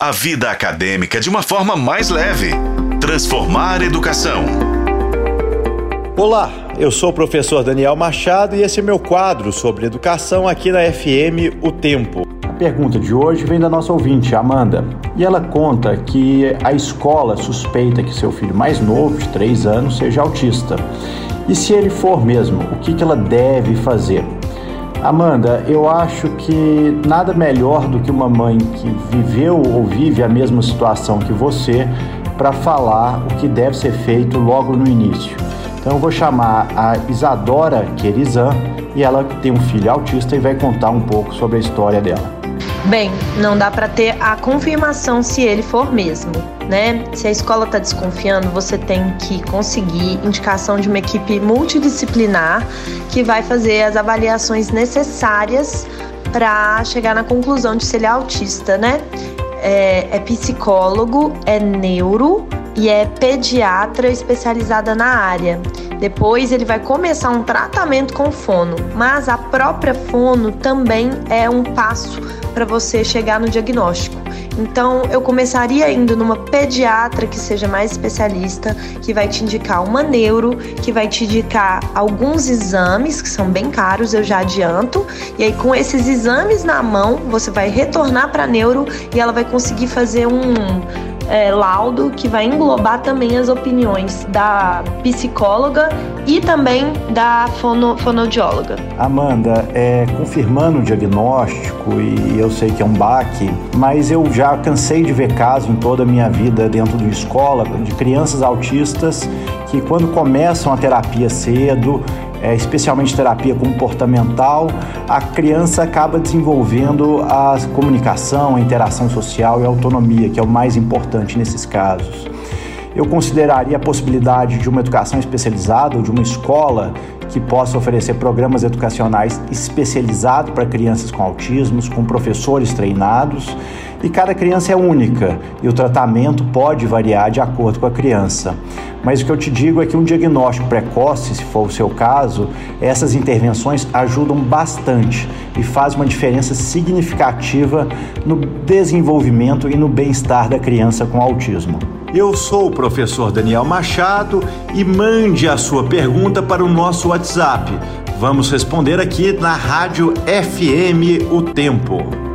A vida acadêmica de uma forma mais leve. Transformar educação. Olá, eu sou o professor Daniel Machado e esse é meu quadro sobre educação aqui na FM O Tempo. A pergunta de hoje vem da nossa ouvinte, Amanda, e ela conta que a escola suspeita que seu filho mais novo, de 3 anos, seja autista. E se ele for mesmo, o que ela deve fazer? Amanda, eu acho que nada melhor do que uma mãe que viveu ou vive a mesma situação que você para falar o que deve ser feito logo no início. Então eu vou chamar a Isadora Querizan e ela tem um filho autista e vai contar um pouco sobre a história dela. Bem, não dá para ter a confirmação se ele for mesmo, né? Se a escola está desconfiando, você tem que conseguir indicação de uma equipe multidisciplinar que vai fazer as avaliações necessárias para chegar na conclusão de se ele é autista, né? É, é psicólogo, é neuro e é pediatra especializada na área. Depois ele vai começar um tratamento com fono, mas a própria fono também é um passo para você chegar no diagnóstico. Então, eu começaria indo numa pediatra que seja mais especialista, que vai te indicar uma neuro, que vai te indicar alguns exames que são bem caros, eu já adianto. E aí, com esses exames na mão, você vai retornar para neuro e ela vai conseguir fazer um é, laudo que vai englobar também as opiniões da psicóloga e também da fono, fonoaudióloga. Amanda, é, confirmando o diagnóstico, e eu sei que é um baque, mas eu já cansei de ver casos em toda a minha vida dentro de escola de crianças autistas que quando começam a terapia cedo, é, especialmente terapia comportamental, a criança acaba desenvolvendo a comunicação, a interação social e a autonomia, que é o mais importante nesses casos. Eu consideraria a possibilidade de uma educação especializada ou de uma escola que possa oferecer programas educacionais especializados para crianças com autismos, com professores treinados. E cada criança é única e o tratamento pode variar de acordo com a criança. Mas o que eu te digo é que um diagnóstico precoce, se for o seu caso, essas intervenções ajudam bastante e faz uma diferença significativa no desenvolvimento e no bem-estar da criança com autismo. Eu sou o professor Daniel Machado e mande a sua pergunta para o nosso WhatsApp. Vamos responder aqui na Rádio FM O Tempo.